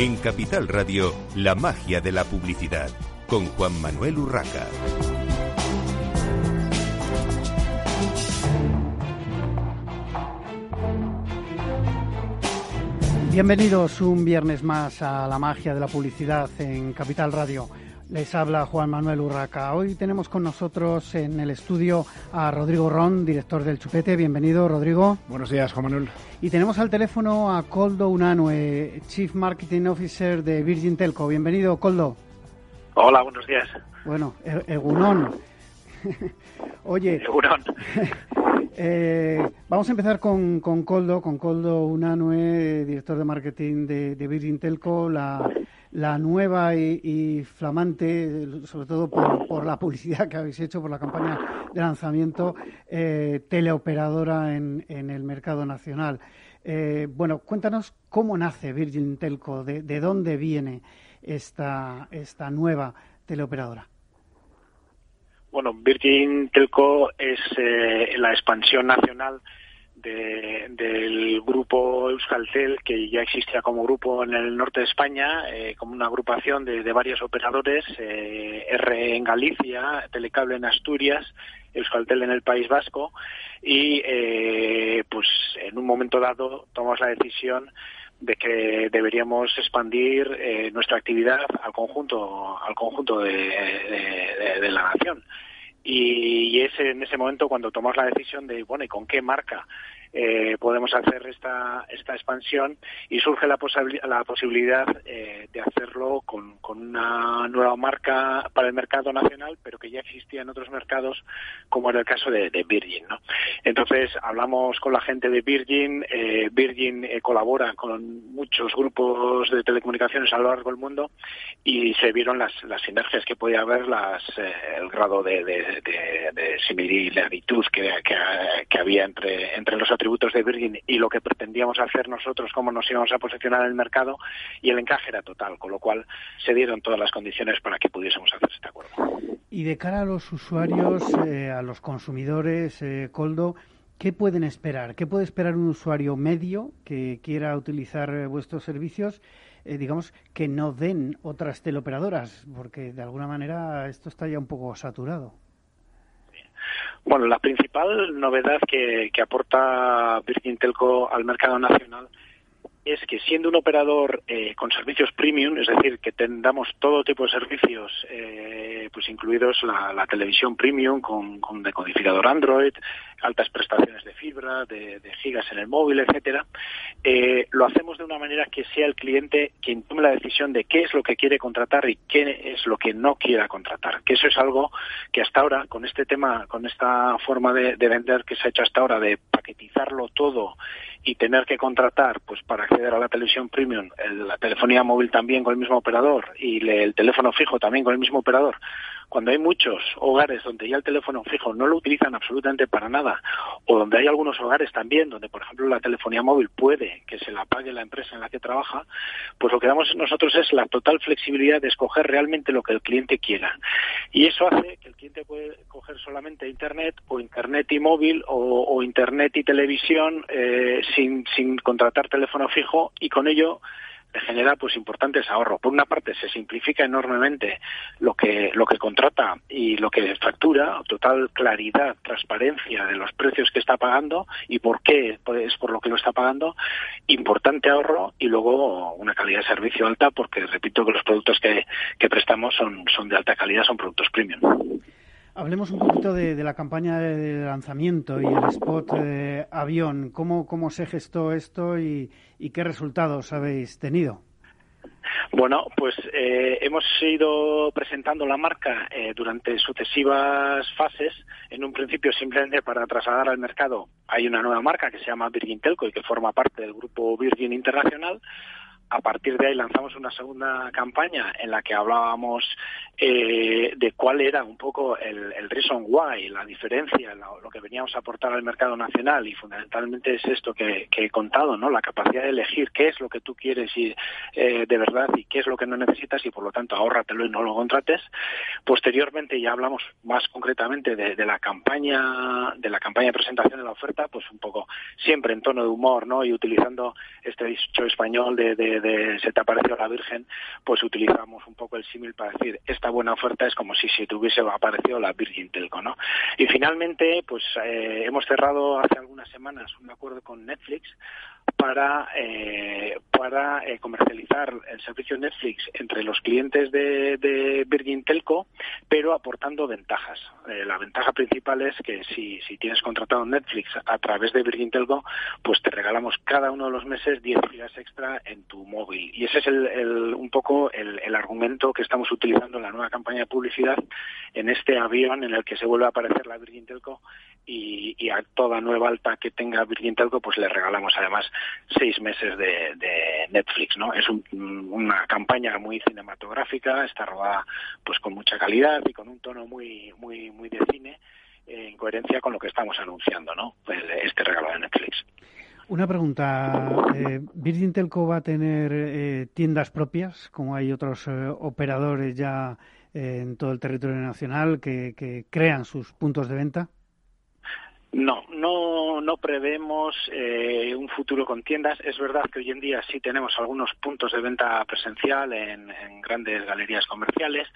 En Capital Radio, la magia de la publicidad, con Juan Manuel Urraca. Bienvenidos un viernes más a la magia de la publicidad en Capital Radio. Les habla Juan Manuel Urraca. Hoy tenemos con nosotros en el estudio a Rodrigo Ron, director del Chupete. Bienvenido, Rodrigo. Buenos días, Juan Manuel. Y tenemos al teléfono a Coldo Unanue, Chief Marketing Officer de Virgin Telco. Bienvenido, Coldo. Hola, buenos días. Bueno, e-, Egunón. Oye, Egunón. eh, vamos a empezar con, con Coldo, con Coldo Unanue, director de marketing de, de Virgin Telco. La, la nueva y, flamante, sobre todo por, la publicidad que habéis hecho, por la campaña de lanzamiento, eh, teleoperadora en, el mercado nacional. Eh, bueno, cuéntanos cómo nace Virgin Telco, de, dónde viene esta, esta nueva teleoperadora. Bueno, Virgin Telco es eh, la expansión nacional del grupo Euskaltel, que ya existía como grupo en el norte de España, eh, como una agrupación de, varios operadores, eh, R en Galicia, Telecable en Asturias, Euskaltel en el País Vasco, y eh, pues en un momento dado tomamos la decisión de que deberíamos expandir nuestra actividad al conjunto al conjunto de la nación y, es en ese momento cuando tomamos la decisión de, bueno, ¿y con qué marca eh, podemos hacer esta, esta expansión? Y surge la, la posibilidad eh, de hacerlo con, con, una nueva marca para el mercado nacional, pero que ya existía en otros mercados, como era el caso de, Virgin. ¿no? Entonces, hablamos con la gente de Virgin. Eh, Virgin colabora con muchos grupos de telecomunicaciones a lo largo del mundo y se vieron las, las sinergias que podía haber, las, el grado de de, similaritud que, que, había entre, entre los atributos de Virgin y lo que pretendíamos hacer nosotros, cómo nos íbamos a posicionar en el mercado, y el encaje era total, con lo cual se dieron todas las condiciones para que pudiésemos hacer este acuerdo. Y de cara a los usuarios, eh, a los consumidores, eh, Coldo, ¿Qué pueden esperar? ¿Qué puede esperar un usuario medio que quiera utilizar eh, vuestros servicios eh, digamos, que no den otras teleoperadoras, porque de alguna manera esto está ya un poco saturado. Bueno, la principal novedad que, aporta Virgin Telco al mercado nacional es que siendo un operador eh, con servicios premium, es decir, que tendamos todo tipo de servicios, eh, pues incluidos la, televisión premium con, decodificador Android, altas prestaciones de fibra, de, gigas en el móvil, etcétera, eh, lo hacemos de una manera que sea el cliente quien tome la decisión de qué es lo que quiere contratar y qué es lo que no quiera contratar. Que eso es algo que hasta ahora, con este tema, con esta forma de, de vender que se ha hecho hasta ahora, de paquetizarlo todo y tener que contratar pues para acceder a la televisión premium, la telefonía móvil también con el mismo operador y el teléfono fijo también con el mismo operador, cuando hay muchos hogares donde ya el teléfono fijo no lo utilizan absolutamente para nada, o donde hay algunos hogares también donde, por ejemplo, la telefonía móvil puede que se la pague la empresa en la que trabaja, pues lo que damos nosotros es la total flexibilidad de escoger realmente lo que el cliente quiera. Y eso hace que el cliente puede coger solamente Internet o Internet y móvil o, Internet y televisión eh, sin, sin contratar teléfono fijo y con ello le genera pues importantes ahorros. Por una parte se simplifica enormemente lo que lo que contrata y lo que factura, total claridad, transparencia de los precios que está pagando y por qué es por lo que lo está pagando, importante ahorro y luego una calidad de servicio alta porque repito que los productos que, que prestamos son, son de alta calidad, son productos premium. Hablemos un poquito de, la campaña de lanzamiento y el spot de avión. ¿Cómo, ¿Cómo se gestó esto y, qué resultados habéis tenido? Bueno, pues eh, hemos ido presentando la marca eh, durante sucesivas fases. En un principio, simplemente para trasladar al mercado, hay una nueva marca que se llama Virgin Telco y que forma parte del grupo Virgin Internacional a partir de ahí lanzamos una segunda campaña en la que hablábamos eh, de cuál era un poco el, el, reason why, la diferencia, lo, que veníamos a aportar al mercado nacional y fundamentalmente es esto que, he contado, ¿no? La capacidad de elegir qué es lo que tú quieres y eh, de verdad y qué es lo que no necesitas y por lo tanto ahórratelo y no lo contrates. Posteriormente ya hablamos más concretamente de, la campaña de la campaña de presentación de la oferta, pues un poco siempre en tono de humor, ¿no? Y utilizando este dicho español de se te apareció la Virgen, pues utilizamos un poco el símil para decir esta buena oferta es como si se te hubiese aparecido la Virgin Telco, ¿no? Y finalmente, pues eh, hemos cerrado hace algunas semanas un acuerdo con Netflix para, eh, para eh, comercializar el servicio Netflix entre los clientes de, de Virgin Telco, pero aportando ventajas. Eh, la ventaja principal es que si, tienes contratado Netflix a través de Virgin Telco, pues te regalamos cada uno de los meses 10 gigas extra en tu móvil. Y ese es el, el, un poco el, argumento que estamos utilizando en la nueva campaña de publicidad en este avión en el que se vuelve a aparecer la Virgin Telco y, a toda nueva alta que tenga Virgin Telco pues le regalamos además seis meses de, de Netflix no es un, una campaña muy cinematográfica está rodada pues con mucha calidad y con un tono muy muy muy de cine eh, en coherencia con lo que estamos anunciando no pues este regalo de Netflix una pregunta. Eh, ¿Virgin Telco va a tener eh, tiendas propias, como hay otros eh, operadores ya en todo el territorio nacional que, que crean sus puntos de venta? No, no, no prevemos eh, un futuro con tiendas. Es verdad que hoy en día sí tenemos algunos puntos de venta presencial en, en grandes galerías comerciales,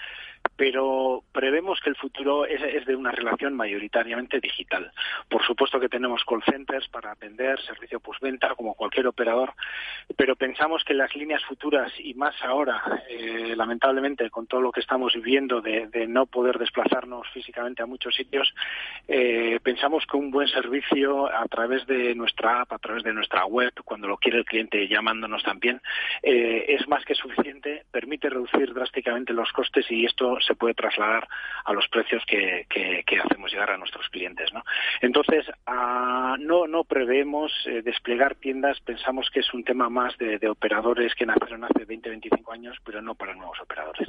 pero prevemos que el futuro es, de una relación mayoritariamente digital. Por supuesto que tenemos call centers para atender servicio postventa como cualquier operador, pero pensamos que las líneas futuras y más ahora, eh, lamentablemente, con todo lo que estamos viviendo de, de, no poder desplazarnos físicamente a muchos sitios, eh, pensamos que un buen servicio a través de nuestra app, a través de nuestra web, cuando lo quiere el cliente llamándonos también, eh, es más que suficiente, permite reducir drásticamente los costes y esto se puede trasladar a los precios que, hacemos llegar a nuestros clientes. ¿no? Entonces, uh, no, no prevemos eh, desplegar tiendas, pensamos que es un tema más de, de operadores que nacieron hace 20, 25 años, pero no para nuevos operadores.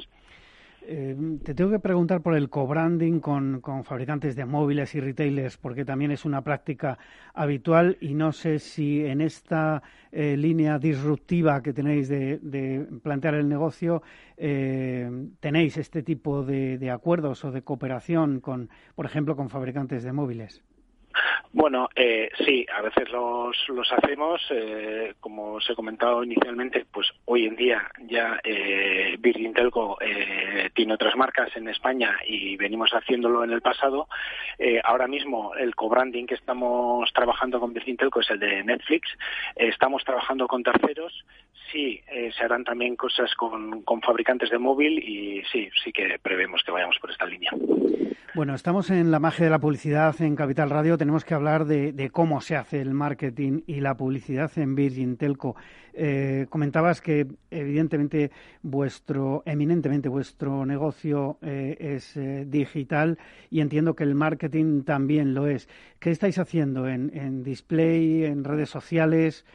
Eh, te tengo que preguntar por el co-branding con, con, fabricantes de móviles y retailers, porque también es una práctica habitual y no sé si en esta eh, línea disruptiva que tenéis de, plantear el negocio eh, tenéis este tipo de, de acuerdos o de cooperación con, por ejemplo, con fabricantes de móviles. Bueno, eh, sí, a veces los, los hacemos. Eh, como os he comentado inicialmente, pues hoy en día ya eh, Virgin Telco eh, tiene otras marcas en España y venimos haciéndolo en el pasado. Eh, ahora mismo el co-branding que estamos trabajando con Virgin Telco es el de Netflix. estamos trabajando con terceros. Sí, eh, se harán también cosas con, con fabricantes de móvil y sí, sí que prevemos que vayamos por esta línea. Bueno, estamos en la magia de la publicidad en Capital Radio. Tenemos que hablar de, cómo se hace el marketing y la publicidad en Virgin Telco. Eh, comentabas que, evidentemente, vuestro, eminentemente vuestro negocio eh, es eh, digital y entiendo que el marketing también lo es. ¿Qué estáis haciendo en, en display, en redes sociales?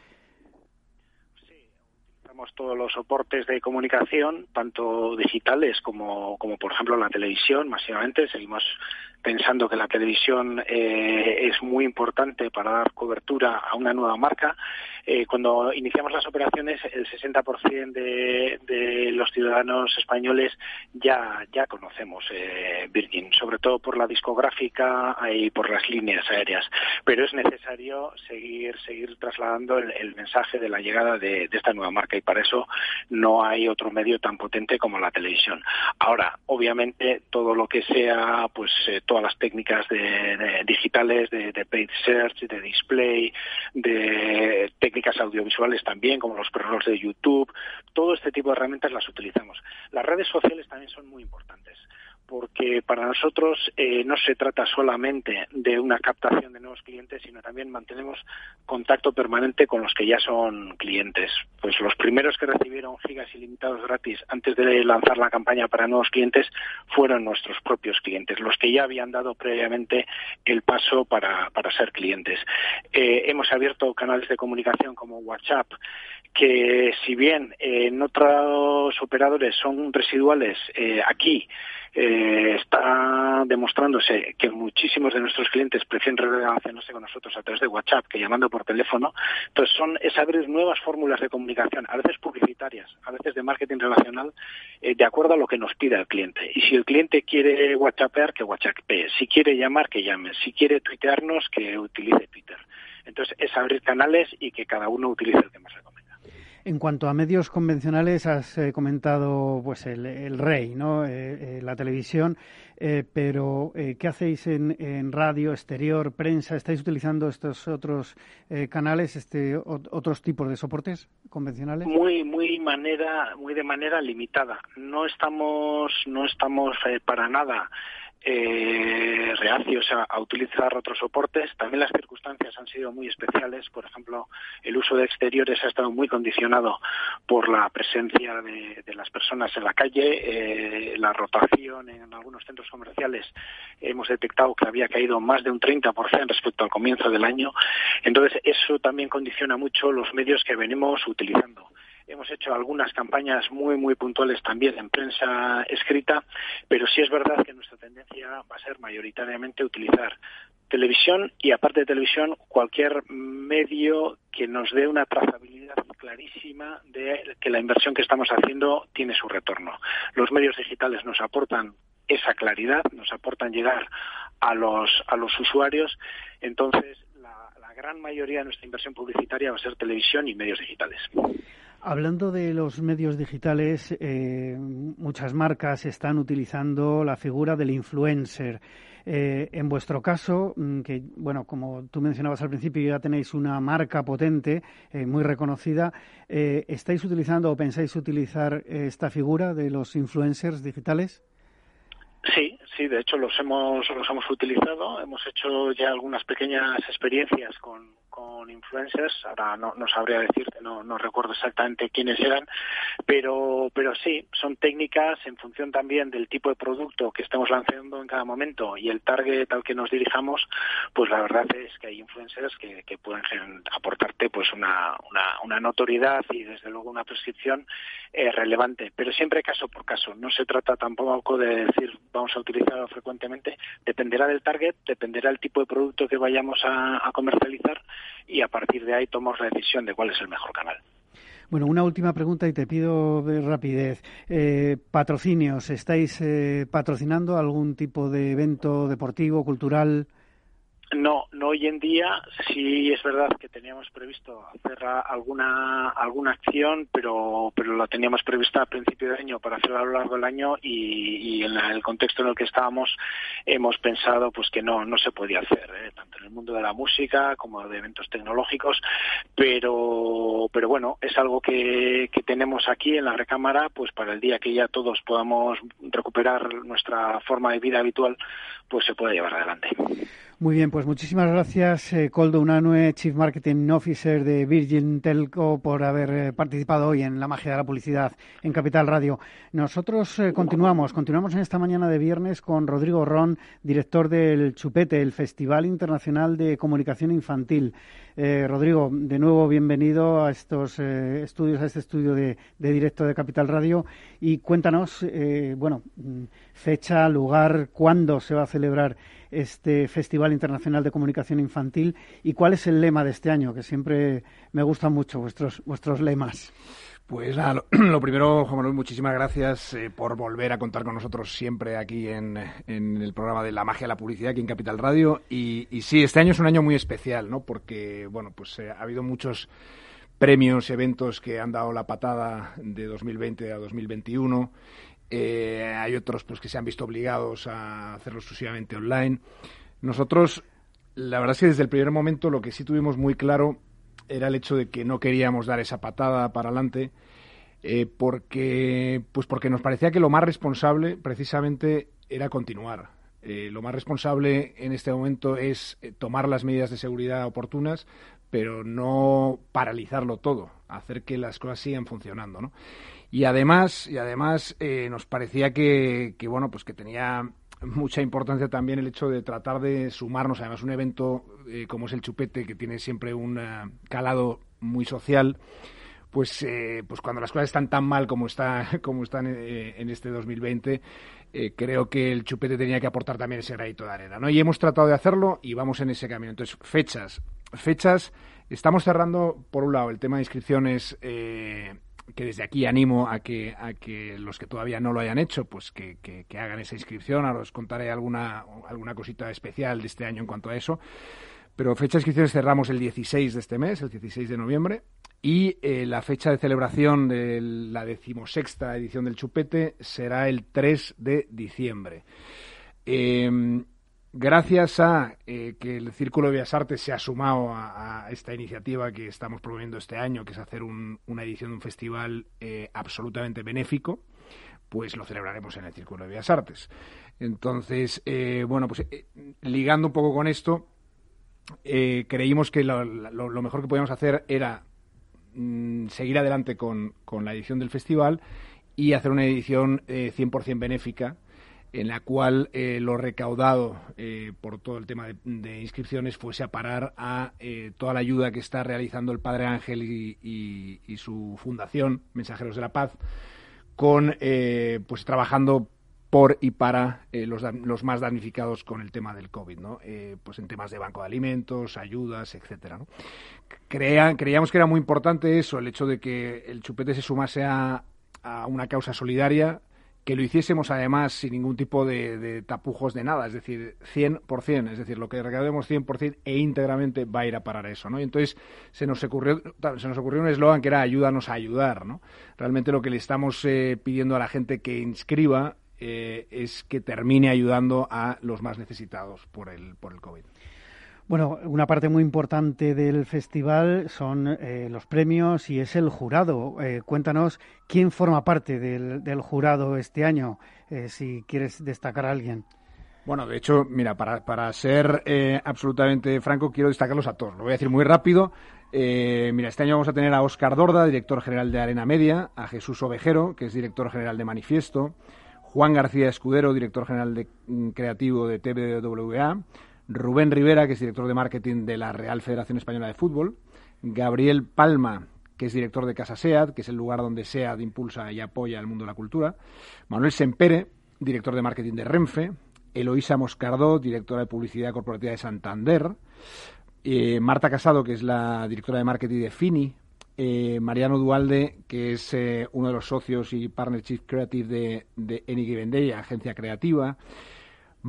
Todos los soportes de comunicación, tanto digitales como, como por ejemplo la televisión, masivamente. Seguimos pensando que la televisión eh, es muy importante para dar cobertura a una nueva marca. Eh, cuando iniciamos las operaciones, el 60% de, de, los ciudadanos españoles ya, ya conocemos eh, Virgin, sobre todo por la discográfica y por las líneas aéreas. Pero es necesario seguir, seguir trasladando el, mensaje de la llegada de, esta nueva marca para eso no hay otro medio tan potente como la televisión. Ahora, obviamente, todo lo que sea, pues eh, todas las técnicas de, de digitales, de, paid search, de display, de técnicas audiovisuales también, como los programas de YouTube, todo este tipo de herramientas las utilizamos. Las redes sociales también son muy importantes porque para nosotros eh, no se trata solamente de una captación de nuevos clientes, sino también mantenemos contacto permanente con los que ya son clientes. Pues los primeros que recibieron gigas ilimitados gratis antes de lanzar la campaña para nuevos clientes fueron nuestros propios clientes, los que ya habían dado previamente el paso para, ser clientes. Eh, hemos abierto canales de comunicación como WhatsApp, que si bien eh, en otros operadores son residuales, eh, aquí eh, está demostrándose que muchísimos de nuestros clientes prefieren relacionarse con nosotros a través de WhatsApp que llamando por teléfono. Entonces son es abrir nuevas fórmulas de comunicación, a veces publicitarias, a veces de marketing relacional, de acuerdo a lo que nos pida el cliente. Y si el cliente quiere WhatsAppear, que WhatsAppee. Si quiere llamar, que llame. Si quiere tuitearnos, que utilice Twitter. Entonces es abrir canales y que cada uno utilice el que más recomienda. En cuanto a medios convencionales, has eh, comentado pues el, rey, ¿no? Eh, eh, la televisión, pero ¿qué hacéis en, radio, exterior, prensa? ¿Estáis utilizando estos otros canales, este otros tipos de soportes convencionales? Muy, muy manera, muy de manera limitada. No estamos, no estamos para nada eh, reacios a, utilizar otros soportes. También las circunstancias han sido muy especiales. Por ejemplo, el uso de exteriores ha estado muy condicionado por la presencia de, las personas en la calle, eh, la rotación en algunos centros comerciales. Hemos detectado que había caído más de un 30% respecto al comienzo del año. Entonces, eso también condiciona mucho los medios que venimos utilizando. Hemos hecho algunas campañas muy, muy puntuales también en prensa escrita, pero sí es verdad que nuestra tendencia va a ser mayoritariamente utilizar televisión y, aparte de televisión, cualquier medio que nos dé una trazabilidad clarísima de que la inversión que estamos haciendo tiene su retorno. Los medios digitales nos aportan esa claridad, nos aportan llegar a los, a los usuarios. Entonces, la, la gran mayoría de nuestra inversión publicitaria va a ser televisión y medios digitales. Hablando de los medios digitales, eh, muchas marcas están utilizando la figura del influencer. Eh, en vuestro caso, mm, que bueno, como tú mencionabas al principio, ya tenéis una marca potente, eh, muy reconocida, ¿estáis utilizando o pensáis utilizar esta figura de los influencers digitales? Sí, sí, de hecho los hemos los hemos utilizado, hemos hecho ya algunas pequeñas experiencias con, con influencers, ahora no, no sabría decirte, no, no recuerdo exactamente quiénes eran, pero, pero sí, son técnicas en función también del tipo de producto que estemos lanzando en cada momento y el target al que nos dirijamos, pues la verdad es que hay influencers que, pueden aportarte pues una, una, una notoriedad y desde luego una prescripción eh, relevante, pero siempre caso por caso, no se trata tampoco de decir vamos a utilizarlo frecuentemente, dependerá del target, dependerá del tipo de producto que vayamos a comercializar y a partir de ahí tomamos la decisión de cuál es el mejor canal. Bueno, una última pregunta y te pido de rapidez. Eh, patrocinios, ¿estáis eh, patrocinando algún tipo de evento deportivo, cultural? No, no hoy en día. Sí es verdad que teníamos previsto hacer alguna alguna acción, pero pero la teníamos prevista a principio de año para hacerla a lo largo del año y, en el contexto en el que estábamos hemos pensado pues que no no se podía hacer ¿eh? tanto en el mundo de la música como de eventos tecnológicos, pero pero bueno es algo que, que tenemos aquí en la recámara pues para el día que ya todos podamos recuperar nuestra forma de vida habitual pues se puede llevar adelante. Muy bien, pues muchísimas gracias, eh, Coldo Unanue, Chief Marketing Officer de Virgin Telco, por haber eh, participado hoy en la magia de la publicidad en Capital Radio. Nosotros eh, continuamos, continuamos en esta mañana de viernes con Rodrigo Ron, director del Chupete, el Festival Internacional de Comunicación Infantil. Rodrigo, de nuevo bienvenido a estos estudios, a este estudio de, de, directo de Capital Radio y cuéntanos, bueno, mm, fecha, lugar, cuándo se va a celebrar este Festival Internacional de Comunicación Infantil y cuál es el lema de este año, que siempre me gustan mucho vuestros, vuestros lemas. Pues nada, lo, primero, Juan Manuel, muchísimas gracias eh, por volver a contar con nosotros siempre aquí en, el programa de La Magia de la Publicidad, aquí en Capital Radio. Y, sí, este año es un año muy especial, ¿no? Porque, bueno, pues eh, ha habido muchos premios, eventos que han dado la patada de 2020 a 2021 eh, hay otros pues que se han visto obligados a hacerlo exclusivamente online. Nosotros, la verdad es que desde el primer momento lo que sí tuvimos muy claro era el hecho de que no queríamos dar esa patada para adelante, eh, porque, pues porque nos parecía que lo más responsable precisamente era continuar. Eh, lo más responsable en este momento es tomar las medidas de seguridad oportunas, pero no paralizarlo todo, hacer que las cosas sigan funcionando, ¿no? Y además, y además eh, nos parecía que, que, bueno, pues que tenía mucha importancia también el hecho de tratar de sumarnos, además un evento eh, como es el Chupete, que tiene siempre un eh, calado muy social, pues, pues cuando las cosas están tan mal como, está, como están en este 2020, creo que el Chupete tenía que aportar también ese granito de arena, ¿no? Y hemos tratado de hacerlo y vamos en ese camino. Entonces, fechas, fechas, estamos cerrando, por un lado, el tema de inscripciones que desde aquí animo a que, a que los que todavía no lo hayan hecho, pues que, hagan esa inscripción. Ahora os contaré alguna, alguna cosita especial de este año en cuanto a eso. Pero fecha de inscripciones cerramos el 16 de este mes, el 16 de noviembre, y eh, la fecha de celebración de la decimosexta edición del Chupete será el 3 de diciembre. Em, gracias a eh, que el Círculo de Bellas Artes se ha sumado a, esta iniciativa que estamos promoviendo este año, que es hacer una edición de un festival eh, absolutamente benéfico, pues lo celebraremos en el Círculo de Bellas Artes. Entonces, bueno, pues ligando un poco con esto, eh, creímos que lo, mejor que podíamos hacer era mm, seguir adelante con, la edición del festival y hacer una edición eh, 100% benéfica en la cual eh, lo recaudado eh, por todo el tema de, inscripciones fuese a parar a toda la ayuda que está realizando el Padre Ángel y, y su fundación Mensajeros de la Paz con pues trabajando por y para eh, los, los, más damnificados con el tema del COVID, ¿no? Eh, pues en temas de banco de alimentos, ayudas, etcétera, ¿no? creíamos que era muy importante eso, el hecho de que el chupete se sumase a, una causa solidaria, que lo hiciésemos además sin ningún tipo de, tapujos de nada, es decir, 100%, es decir, lo que recaudemos 100% e íntegramente va a ir a parar eso, ¿no? Y entonces se nos ocurrió, se nos ocurrió un eslogan que era ayúdanos a ayudar, ¿no? Realmente lo que le estamos eh, pidiendo a la gente que inscriba eh, es que termine ayudando a los más necesitados por el, por el COVID. Bueno, una parte muy importante del festival son eh, los premios y es el jurado. Eh, cuéntanos quién forma parte del, jurado este año, si quieres destacar a alguien. Bueno, de hecho, mira, para, para ser absolutamente franco, quiero destacarlos a todos. Lo voy a decir muy rápido. mira, este año vamos a tener a Óscar Dorda, director general de Arena Media, a Jesús Ovejero, que es director general de Manifiesto, Juan García Escudero, director general de, mm, creativo de TVWA, Rubén Rivera, que es director de marketing de la Real Federación Española de Fútbol, Gabriel Palma, que es director de Casa SEAD, que es el lugar donde SEAD impulsa y apoya el mundo de la cultura, Manuel Sempere, director de marketing de Renfe, Eloísa Moscardó, directora de publicidad corporativa de Santander, eh, Marta Casado, que es la directora de marketing de Fini, eh, Mariano Dualde, que es eh, uno de los socios y partner chief creative de, de Any Given Day, agencia creativa.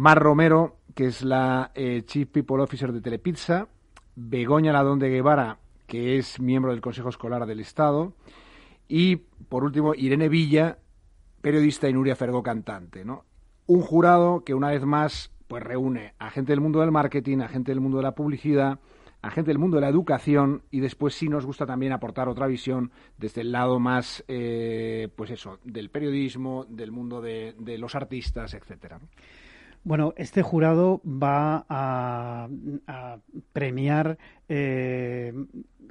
Mar Romero, que es la eh, chief people officer de Telepizza. Begoña Ladón de Guevara, que es miembro del Consejo Escolar del Estado. Y, por último, Irene Villa, periodista y Nuria Fergó, cantante. Un jurado que, una vez más, pues reúne a gente del mundo del marketing, a gente del mundo de la publicidad, a gente del mundo de la educación y después sí nos gusta también aportar otra visión desde el lado más, eh, pues eso, del periodismo, del mundo de, los artistas, etcétera. Bueno, este jurado va a, premiar eh,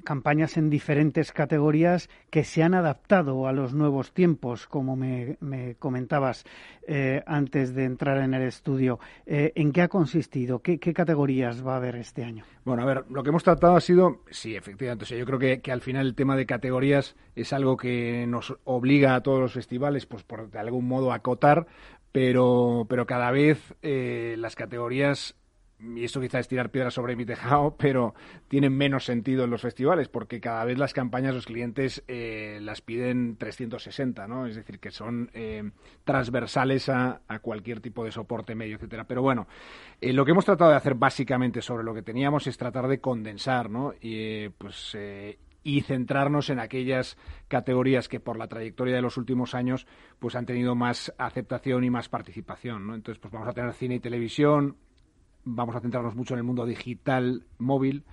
campañas en diferentes categorías que se han adaptado a los nuevos tiempos, como me, comentabas eh, antes de entrar en el estudio. Eh, ¿En qué ha consistido? ¿Qué, categorías va a haber este año? Bueno, a ver, lo que hemos tratado ha sido, sí, efectivamente, yo creo que, que, al final el tema de categorías es algo que nos obliga a todos los festivales, pues por de algún modo a acotar, pero, pero cada vez eh, las categorías y esto quizá es tirar piedras sobre mi tejado, pero tienen menos sentido en los festivales porque cada vez las campañas los clientes eh, las piden 360, ¿no? Es decir, que son eh, transversales a, cualquier tipo de soporte medio, etcétera. Pero bueno, eh, lo que hemos tratado de hacer básicamente sobre lo que teníamos es tratar de condensar, ¿no? Y pues y centrarnos en aquellas categorías que por la trayectoria de los últimos años pues han tenido más aceptación y más participación, ¿no? Entonces, pues vamos a tener cine y televisión, vamos a centrarnos mucho en el mundo digital móvil.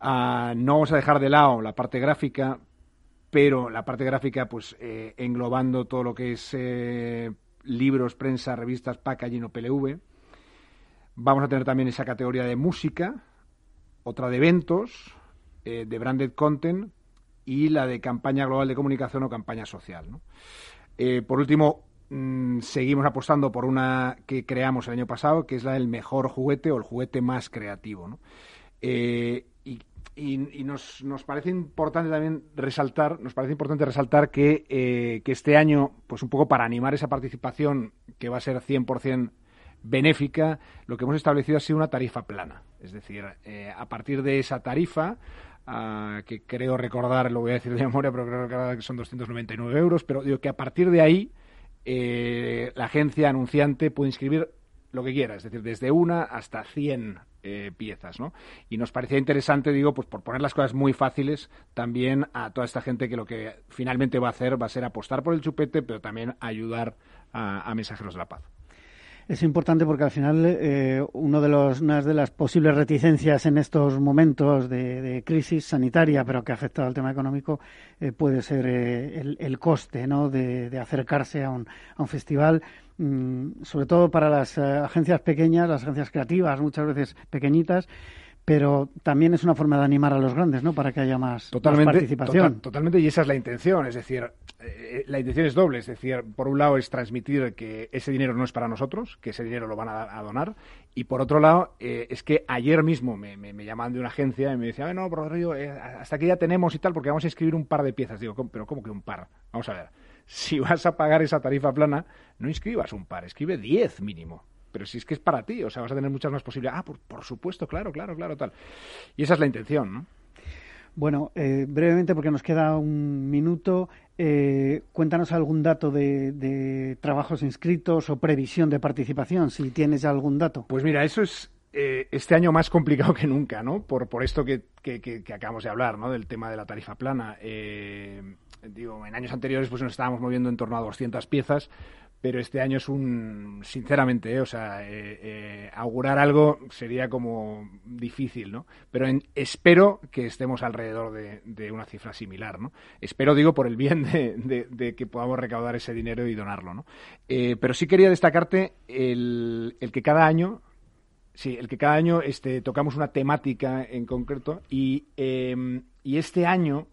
Ah, no vamos a dejar de lado la parte gráfica, pero la parte gráfica, pues eh, englobando todo lo que es eh, libros, prensa, revistas, packaging o PLV. Vamos a tener también esa categoría de música, otra de eventos, eh, de branded content y la de campaña global de comunicación o campaña social. por último, Mm, seguimos apostando por una que creamos el año pasado, que es la del mejor juguete o el juguete más creativo. Eh, y, nos, nos, parece importante también resaltar, nos parece importante resaltar que, eh, que, este año, pues un poco para animar esa participación que va a ser 100% benéfica, lo que hemos establecido ha sido una tarifa plana. Es decir, eh, a partir de esa tarifa, que creo recordar, lo voy a decir de memoria, pero creo recordar que son 299 euros, pero digo que a partir de ahí eh, la agencia anunciante puede inscribir lo que quiera, es decir, desde una hasta 100 eh, piezas, ¿no? Y nos parecía interesante, digo, pues por poner las cosas muy fáciles también a toda esta gente que lo que finalmente va a hacer va a ser apostar por el chupete, pero también ayudar a mensajeros de la paz. Es importante porque al final eh, uno de los, una de las posibles reticencias en estos momentos de, crisis sanitaria, pero que afecta al tema económico, eh, puede ser eh, el, coste ¿no? de, acercarse a un, a un festival. Mm, sobre todo para las agencias pequeñas, las agencias creativas, muchas veces pequeñitas, pero también es una forma de animar a los grandes, ¿no? Para que haya más, participación. totalmente, y esa es la intención. Es decir, eh, la intención es doble. Es decir, por un lado es transmitir que ese dinero no es para nosotros, que ese dinero lo van a, donar. Y por otro lado, eh, es que ayer mismo me, me, llaman de una agencia y me decían, no, Rodrigo, eh, hasta aquí ya tenemos y tal, porque vamos a escribir un par de piezas. Digo, pero ¿cómo que un par? Vamos a ver. Si vas a pagar esa tarifa plana, no inscribas un par, escribe diez mínimo pero si es que es para ti, o sea, vas a tener muchas más posibilidades. Ah, por, por supuesto, claro, claro, claro, tal. Y esa es la intención, ¿no? Bueno, eh, brevemente, porque nos queda un minuto, eh, cuéntanos algún dato de, trabajos inscritos o previsión de participación, si tienes algún dato. Pues mira, eso es eh, este año más complicado que nunca, ¿no? Por, por esto que, que, que, acabamos de hablar, ¿no? Del tema de la tarifa plana. digo, en años anteriores pues nos estábamos moviendo en torno a 200 piezas pero este año es un, sinceramente, eh, o sea, eh, eh, augurar algo sería como difícil, ¿no? Pero espero que estemos alrededor de, una cifra similar, ¿no? Espero, digo, por el bien de, que podamos recaudar ese dinero y donarlo, ¿no? pero sí quería destacarte el, el que cada año, sí, el que cada año este, tocamos una temática en concreto y, em, y este año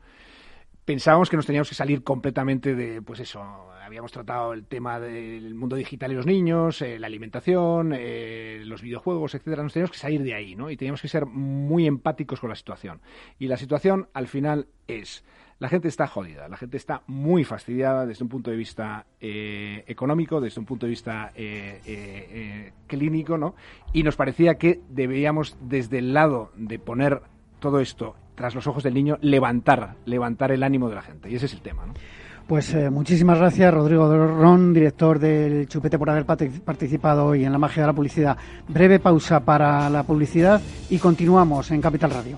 pensábamos que nos teníamos que salir completamente de, pues eso, habíamos tratado el tema del mundo digital y los niños, eh, la alimentación, eh, los videojuegos, etcétera. Nos teníamos que salir de ahí, ¿no? Y teníamos que ser muy empáticos con la situación. Y la situación, al final, es la gente está jodida, la gente está muy fastidiada desde un punto de vista eh, económico, desde un punto de vista clínico, ¿no? Y nos parecía que deberíamos, desde el lado de poner todo esto tras los ojos del niño, levantar, levantar el ánimo de la gente. Y ese es el tema. Pues eh, muchísimas gracias, Rodrigo Ron, director del Chupete, por haber participado hoy en la magia de la publicidad. Breve pausa para la publicidad y continuamos en Capital Radio.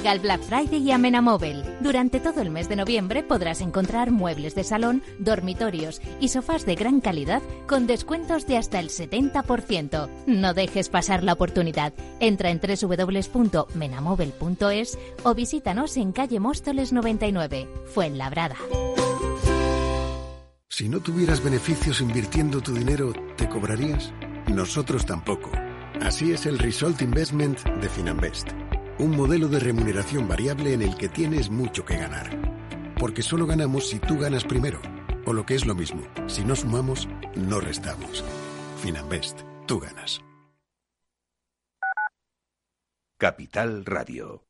Llega el Black Friday y a Menamóvil. Durante todo el mes de noviembre podrás encontrar muebles de salón, dormitorios y sofás de gran calidad con descuentos de hasta el 70%. No dejes pasar la oportunidad. Entra en www.menamóvil.es o visítanos en calle Móstoles 99, Fuenlabrada. Si no tuvieras beneficios invirtiendo tu dinero, ¿te cobrarías? Nosotros tampoco. Así es el Result Investment de Finanbest un modelo de remuneración variable en el que tienes mucho que ganar. Porque solo ganamos si tú ganas primero. O lo que es lo mismo, si no sumamos, no restamos. Finanbest, tú ganas. Capital Radio.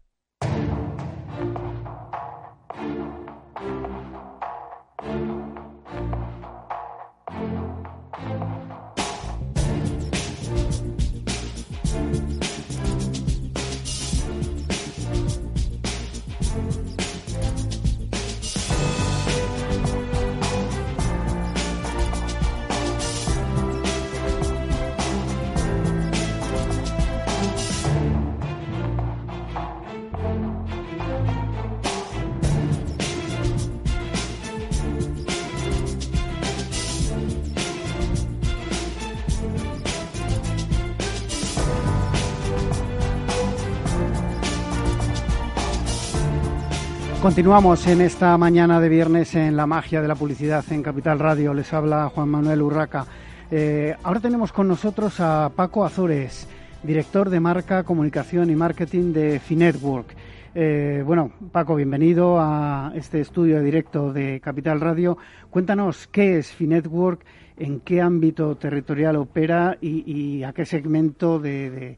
Continuamos en esta mañana de viernes en la magia de la publicidad en Capital Radio. Les habla Juan Manuel Urraca. Eh, ahora tenemos con nosotros a Paco Azores, director de marca, comunicación y marketing de Finetwork. Eh, bueno, Paco, bienvenido a este estudio directo de Capital Radio. Cuéntanos qué es Finetwork, en qué ámbito territorial opera y, a qué segmento de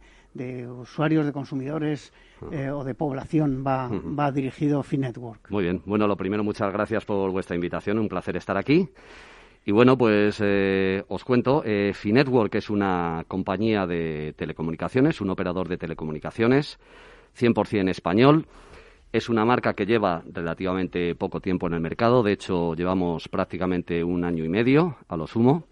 usuarios, de consumidores eh, o de población va, va dirigido Finetwork. Muy bien. Bueno, lo primero, muchas gracias por vuestra invitación. Un placer estar aquí. Y bueno, pues eh, os cuento, eh, Finetwork es una compañía de telecomunicaciones, un operador de telecomunicaciones, 100% español. Es una marca que lleva relativamente poco tiempo en el mercado, de hecho llevamos prácticamente un año y medio a lo sumo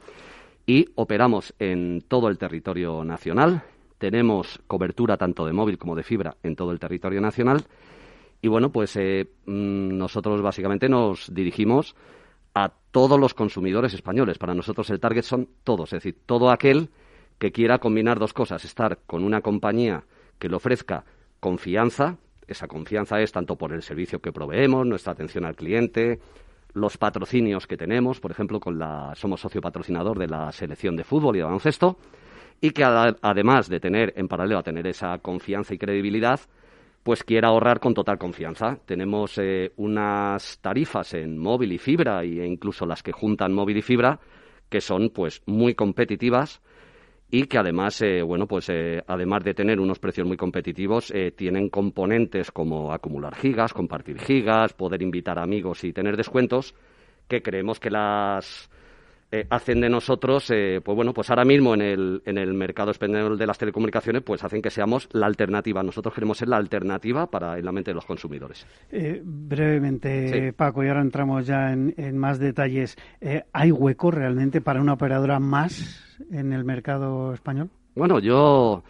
y operamos en todo el territorio nacional, tenemos cobertura tanto de móvil como de fibra en todo el territorio nacional. Y bueno, pues eh, mm, nosotros básicamente nos dirigimos a todos los consumidores españoles. Para nosotros el target son todos, es decir, todo aquel que quiera combinar dos cosas, estar con una compañía que le ofrezca confianza, esa confianza es tanto por el servicio que proveemos, nuestra atención al cliente, los patrocinios que tenemos, por ejemplo, con la somos socio patrocinador de la selección de fútbol y de baloncesto, y que además de tener en paralelo a tener esa confianza y credibilidad, pues quiera ahorrar con total confianza. Tenemos eh, unas tarifas en móvil y fibra e incluso las que juntan móvil y fibra que son pues muy competitivas y que además eh, bueno pues eh, además de tener unos precios muy competitivos tienen componentes como acumular gigas, compartir gigas, poder invitar amigos y tener descuentos que creemos que las eh, hacen de nosotros, eh, pues bueno, pues ahora mismo en el, en el mercado español de las telecomunicaciones, pues hacen que seamos la alternativa. Nosotros queremos ser la alternativa para en la mente de los consumidores. Eh, brevemente, Paco, y ahora entramos ya en, más detalles. ¿Hay hueco realmente para una operadora más en el mercado español? Bueno, yo,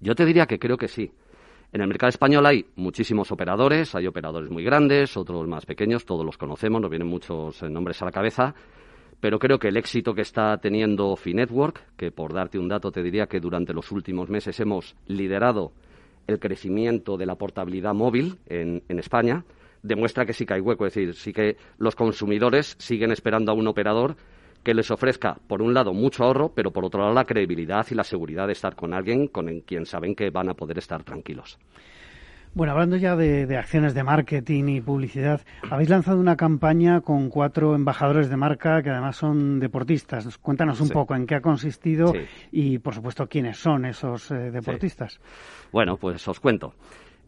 yo te diría que creo que sí. En el mercado español hay muchísimos operadores, hay operadores muy grandes, otros más pequeños, todos los conocemos, nos vienen muchos nombres a la cabeza pero creo que el éxito que está teniendo Finetwork, que por darte un dato te diría que durante los últimos meses hemos liderado el crecimiento de la portabilidad móvil en, España, demuestra que sí que hay hueco, es decir, sí que los consumidores siguen esperando a un operador que les ofrezca, por un lado, mucho ahorro, pero por otro lado, la credibilidad y la seguridad de estar con alguien con quien saben que van a poder estar tranquilos. Bueno, hablando ya de, acciones de marketing y publicidad, habéis lanzado una campaña con cuatro embajadores de marca que además son deportistas. Cuéntanos un poco en qué ha consistido y, por supuesto, quiénes son esos eh, deportistas. Bueno, pues os cuento.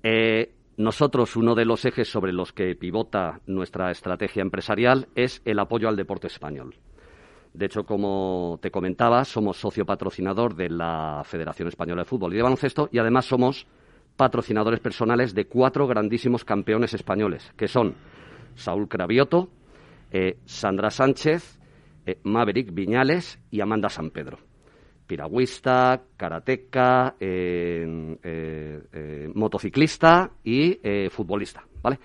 Eh, nosotros, uno de los ejes sobre los que pivota nuestra estrategia empresarial es el apoyo al deporte español. De hecho, como te comentaba, somos socio patrocinador de la Federación Española de Fútbol y de Baloncesto y además somos patrocinadores personales de cuatro grandísimos campeones españoles, que son Saúl Cravioto, eh, Sandra Sánchez, eh, Maverick Viñales y Amanda San Pedro. Piragüista, karateca, eh, motociclista y futbolista, ¿vale?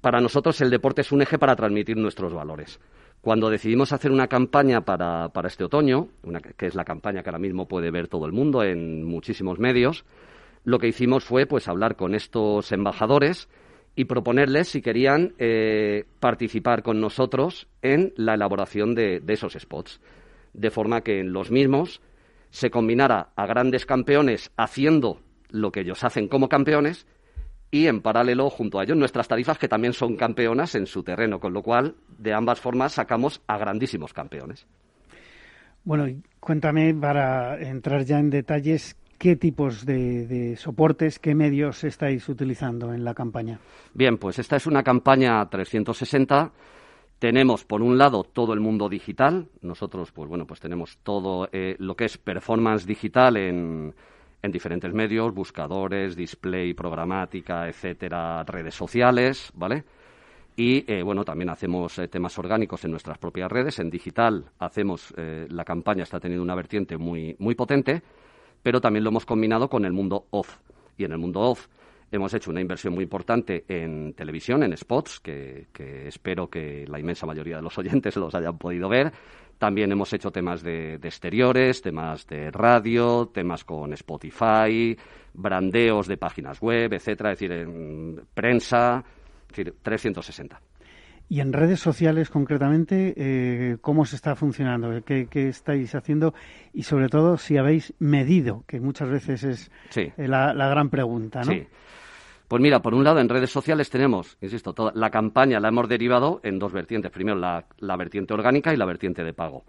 Para nosotros el deporte es un eje para transmitir nuestros valores. Cuando decidimos hacer una campaña para, para este otoño, una, que es la campaña que ahora mismo puede ver todo el mundo en muchísimos medios, lo que hicimos fue pues hablar con estos embajadores y proponerles si querían eh, participar con nosotros en la elaboración de, esos spots, de forma que en los mismos se combinara a grandes campeones haciendo lo que ellos hacen como campeones y en paralelo junto a ellos nuestras tarifas que también son campeonas en su terreno, con lo cual de ambas formas sacamos a grandísimos campeones. Bueno, cuéntame para entrar ya en detalles ¿Qué tipos de, soportes, qué medios estáis utilizando en la campaña? Bien, pues esta es una campaña 360. Tenemos, por un lado, todo el mundo digital. Nosotros, pues bueno, pues tenemos todo eh, lo que es performance digital en, en diferentes medios, buscadores, display, programática, etcétera, redes sociales, ¿vale? Y eh, bueno, también hacemos eh, temas orgánicos en nuestras propias redes. En digital hacemos, la campaña está teniendo una vertiente muy, muy potente pero también lo hemos combinado con el mundo off. Y en el mundo off hemos hecho una inversión muy importante en televisión, en spots, que, espero que la inmensa mayoría de los oyentes los hayan podido ver. También hemos hecho temas de, exteriores, temas de radio, temas con Spotify, brandeos de páginas web, etcétera, es decir, en prensa, es decir, 360. Y en redes sociales, concretamente, eh, ¿cómo se está funcionando? ¿Qué, estáis haciendo? Y sobre todo, si habéis medido, que muchas veces es eh, la, gran pregunta, ¿no? Sí. Pues mira, por un lado, en redes sociales tenemos, insisto, toda la campaña la hemos derivado en dos vertientes. Primero, la, la vertiente orgánica y la vertiente de pago.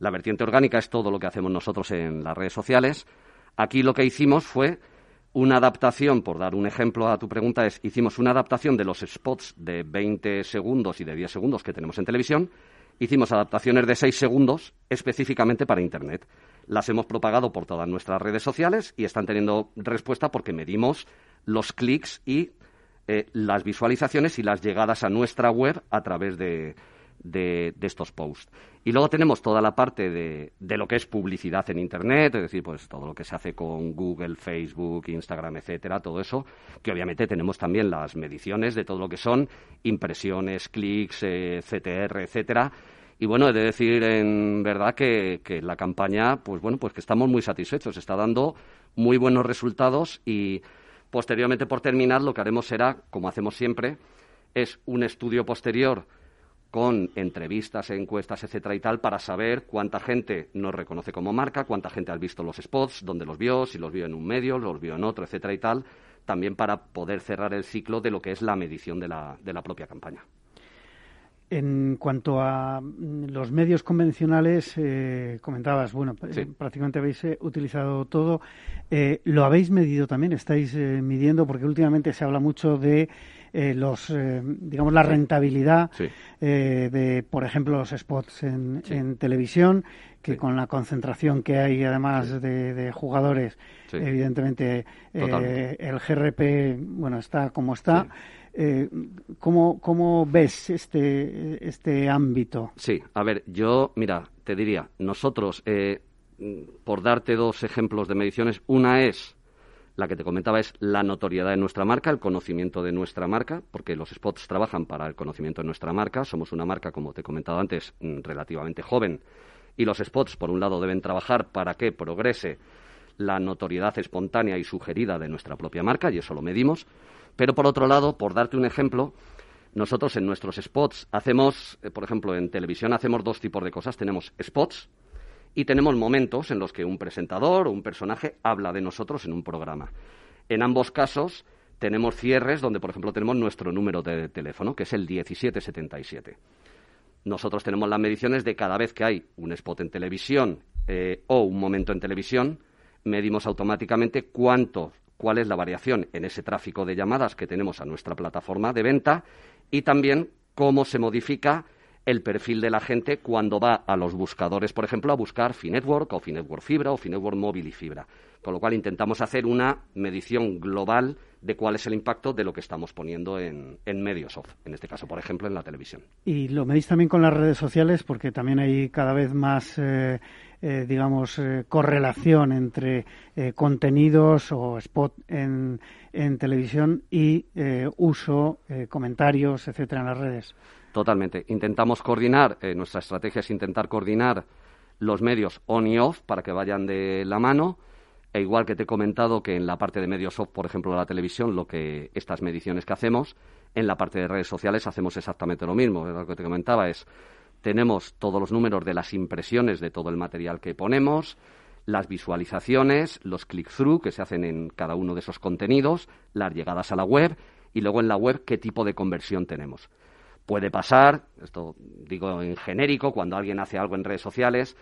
La vertiente orgánica es todo lo que hacemos nosotros en las redes sociales. Aquí lo que hicimos fue una adaptación, por dar un ejemplo a tu pregunta, es hicimos una adaptación de los spots de 20 segundos y de 10 segundos que tenemos en televisión, hicimos adaptaciones de 6 segundos específicamente para Internet. Las hemos propagado por todas nuestras redes sociales y están teniendo respuesta porque medimos los clics y eh, las visualizaciones y las llegadas a nuestra web a través de, de, estos posts. Y luego tenemos toda la parte de, de, lo que es publicidad en Internet, es decir, pues todo lo que se hace con Google, Facebook, Instagram, etcétera, todo eso, que obviamente tenemos también las mediciones de todo lo que son impresiones, clics, eh, CTR, etcétera. Y bueno, he de decir en verdad que, que la campaña, pues bueno, pues que estamos muy satisfechos, está dando muy buenos resultados y posteriormente por terminar lo que haremos será, como hacemos siempre, es un estudio posterior con entrevistas, encuestas, etcétera y tal, para saber cuánta gente nos reconoce como marca, cuánta gente ha visto los spots, dónde los vio, si los vio en un medio, los vio en otro, etcétera y tal, también para poder cerrar el ciclo de lo que es la medición de la, de la propia campaña. En cuanto a mm, los medios convencionales, eh, comentabas, bueno, eh, prácticamente habéis eh, utilizado todo. ¿Lo habéis medido también? ¿Estáis midiendo? Porque últimamente se habla mucho de eh, los, eh, digamos, la rentabilidad eh, de, por ejemplo, los spots en, televisión, que con la concentración que hay, además de, jugadores, evidentemente el GRP, bueno, está como está. ¿cómo, ¿Cómo ves este, este ámbito? Sí, a ver, yo, mira, te diría, nosotros, por darte dos ejemplos de mediciones, una es la que te comentaba es la notoriedad de nuestra marca, el conocimiento de nuestra marca, porque los spots trabajan para el conocimiento de nuestra marca. Somos una marca, como te he comentado antes, mm, relativamente joven. Y los spots, por un lado, deben trabajar para que progrese la notoriedad espontánea y sugerida de nuestra propia marca, y eso lo medimos. Pero, por otro lado, por darte un ejemplo, nosotros en nuestros spots hacemos, eh, por ejemplo, en televisión hacemos dos tipos de cosas. Tenemos spots, y tenemos momentos en los que un presentador o un personaje habla de nosotros en un programa. En ambos casos tenemos cierres donde, por ejemplo, tenemos nuestro número de teléfono, que es el 1777. Nosotros tenemos las mediciones de cada vez que hay un spot en televisión eh, o un momento en televisión, medimos automáticamente cuánto, cuál es la variación en ese tráfico de llamadas que tenemos a nuestra plataforma de venta y también cómo se modifica el perfil de la gente cuando va a los buscadores, por ejemplo, a buscar Finetwork o Finetwork Fibra o Finetwork Móvil y Fibra. Con lo cual intentamos hacer una medición global de cuál es el impacto de lo que estamos poniendo en, medios off, en este caso, por ejemplo, en la televisión. Y lo medís también con las redes sociales, porque también hay cada vez más, eh, eh, digamos, eh, correlación entre contenidos o spot en, en televisión y uso, comentarios, etcétera, en las redes. Totalmente. Intentamos coordinar, nuestra estrategia es intentar coordinar los medios on y off para que vayan de la mano e igual que te he comentado que en la parte de medios soft, por ejemplo, la televisión, lo que estas mediciones que hacemos, en la parte de redes sociales hacemos exactamente lo mismo. Lo que te comentaba es, tenemos todos los números de las impresiones de todo el material que ponemos, las visualizaciones, los click-through que se hacen en cada uno de esos contenidos, las llegadas a la web y luego en la web qué tipo de conversión tenemos. Puede pasar, esto digo en genérico, cuando alguien hace algo en redes sociales,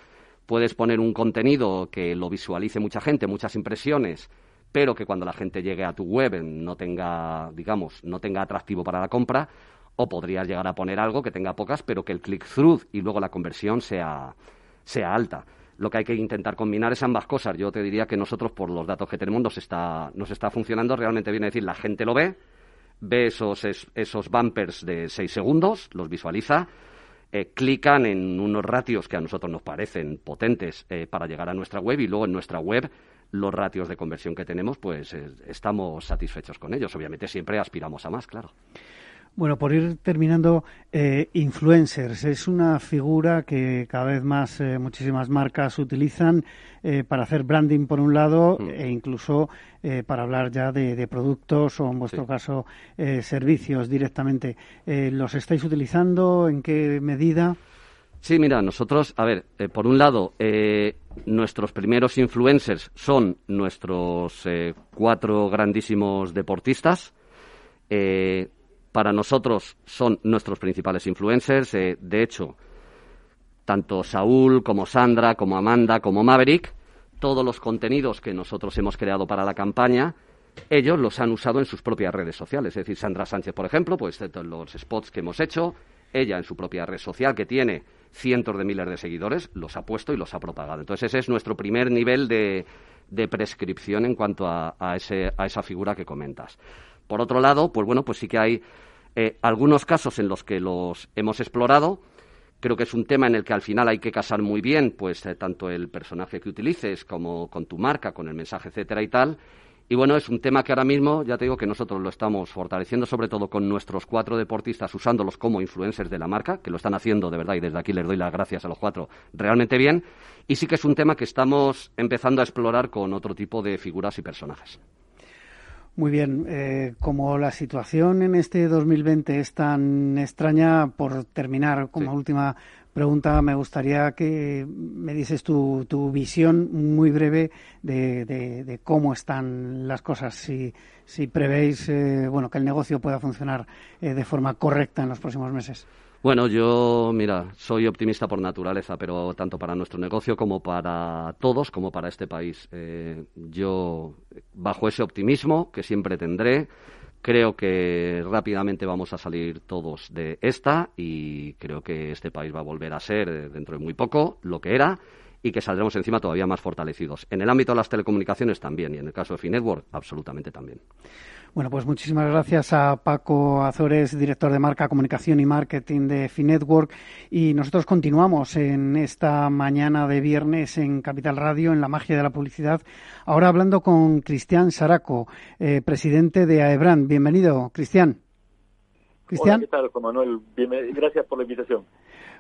puedes poner un contenido que lo visualice mucha gente, muchas impresiones, pero que cuando la gente llegue a tu web no tenga, digamos, no tenga atractivo para la compra, o podrías llegar a poner algo que tenga pocas, pero que el click-through y luego la conversión sea, sea alta. Lo que hay que intentar combinar es ambas cosas. Yo te diría que nosotros, por los datos que tenemos, nos está, nos está funcionando realmente bien. Es decir, la gente lo ve, ve esos, esos bumpers de seis segundos, los visualiza, eh, clican en unos ratios que a nosotros nos parecen potentes eh, para llegar a nuestra web y luego en nuestra web los ratios de conversión que tenemos, pues eh, estamos satisfechos con ellos. Obviamente siempre aspiramos a más, claro. Bueno, por ir terminando, eh, influencers es una figura que cada vez más eh, muchísimas marcas utilizan eh, para hacer branding por un lado mm. e incluso para hablar ya de, productos o en vuestro caso servicios directamente. ¿Los estáis utilizando? ¿En qué medida? Sí, mira, nosotros, a ver, por un lado, nuestros primeros influencers son nuestros cuatro grandísimos deportistas. Eh, para nosotros son nuestros principales influencers. Eh, de hecho, tanto Saúl como Sandra, como Amanda, como Maverick, todos los contenidos que nosotros hemos creado para la campaña, ellos los han usado en sus propias redes sociales. Es decir, Sandra Sánchez, por ejemplo, pues los spots que hemos hecho, ella en su propia red social, que tiene cientos de miles de seguidores, los ha puesto y los ha propagado. Entonces, ese es nuestro primer nivel de, prescripción en cuanto a, a, ese, a esa figura que comentas. Por otro lado, pues bueno, pues sí que hay eh, algunos casos en los que los hemos explorado. Creo que es un tema en el que al final hay que casar muy bien, pues eh, tanto el personaje que utilices como con tu marca, con el mensaje, etcétera y tal. Y bueno, es un tema que ahora mismo, ya te digo que nosotros lo estamos fortaleciendo, sobre todo con nuestros cuatro deportistas, usándolos como influencers de la marca, que lo están haciendo de verdad, y desde aquí les doy las gracias a los cuatro realmente bien. Y sí que es un tema que estamos empezando a explorar con otro tipo de figuras y personajes. Muy bien, eh, como la situación en este 2020 es tan extraña, por terminar como última pregunta, me gustaría que me dices tu, tu visión muy breve de, de, cómo están las cosas, si, si prevéis eh, bueno, que el negocio pueda funcionar eh, de forma correcta en los próximos meses. Bueno, yo, mira, soy optimista por naturaleza, pero tanto para nuestro negocio como para todos, como para este país. Eh, yo, bajo ese optimismo que siempre tendré, creo que rápidamente vamos a salir todos de esta y creo que este país va a volver a ser, eh, dentro de muy poco, lo que era y que saldremos encima todavía más fortalecidos. En el ámbito de las telecomunicaciones también y en el caso de Finetwork, absolutamente también. Bueno, pues muchísimas gracias a Paco Azores, director de marca, comunicación y marketing de Finetwork. Y nosotros continuamos en esta mañana de viernes en Capital Radio, en la magia de la publicidad. Ahora hablando con Cristian Saraco, eh, presidente de AEBRAN. Bienvenido, Cristian. Cristian. ¿qué tal, Juan Manuel? Gracias por la invitación.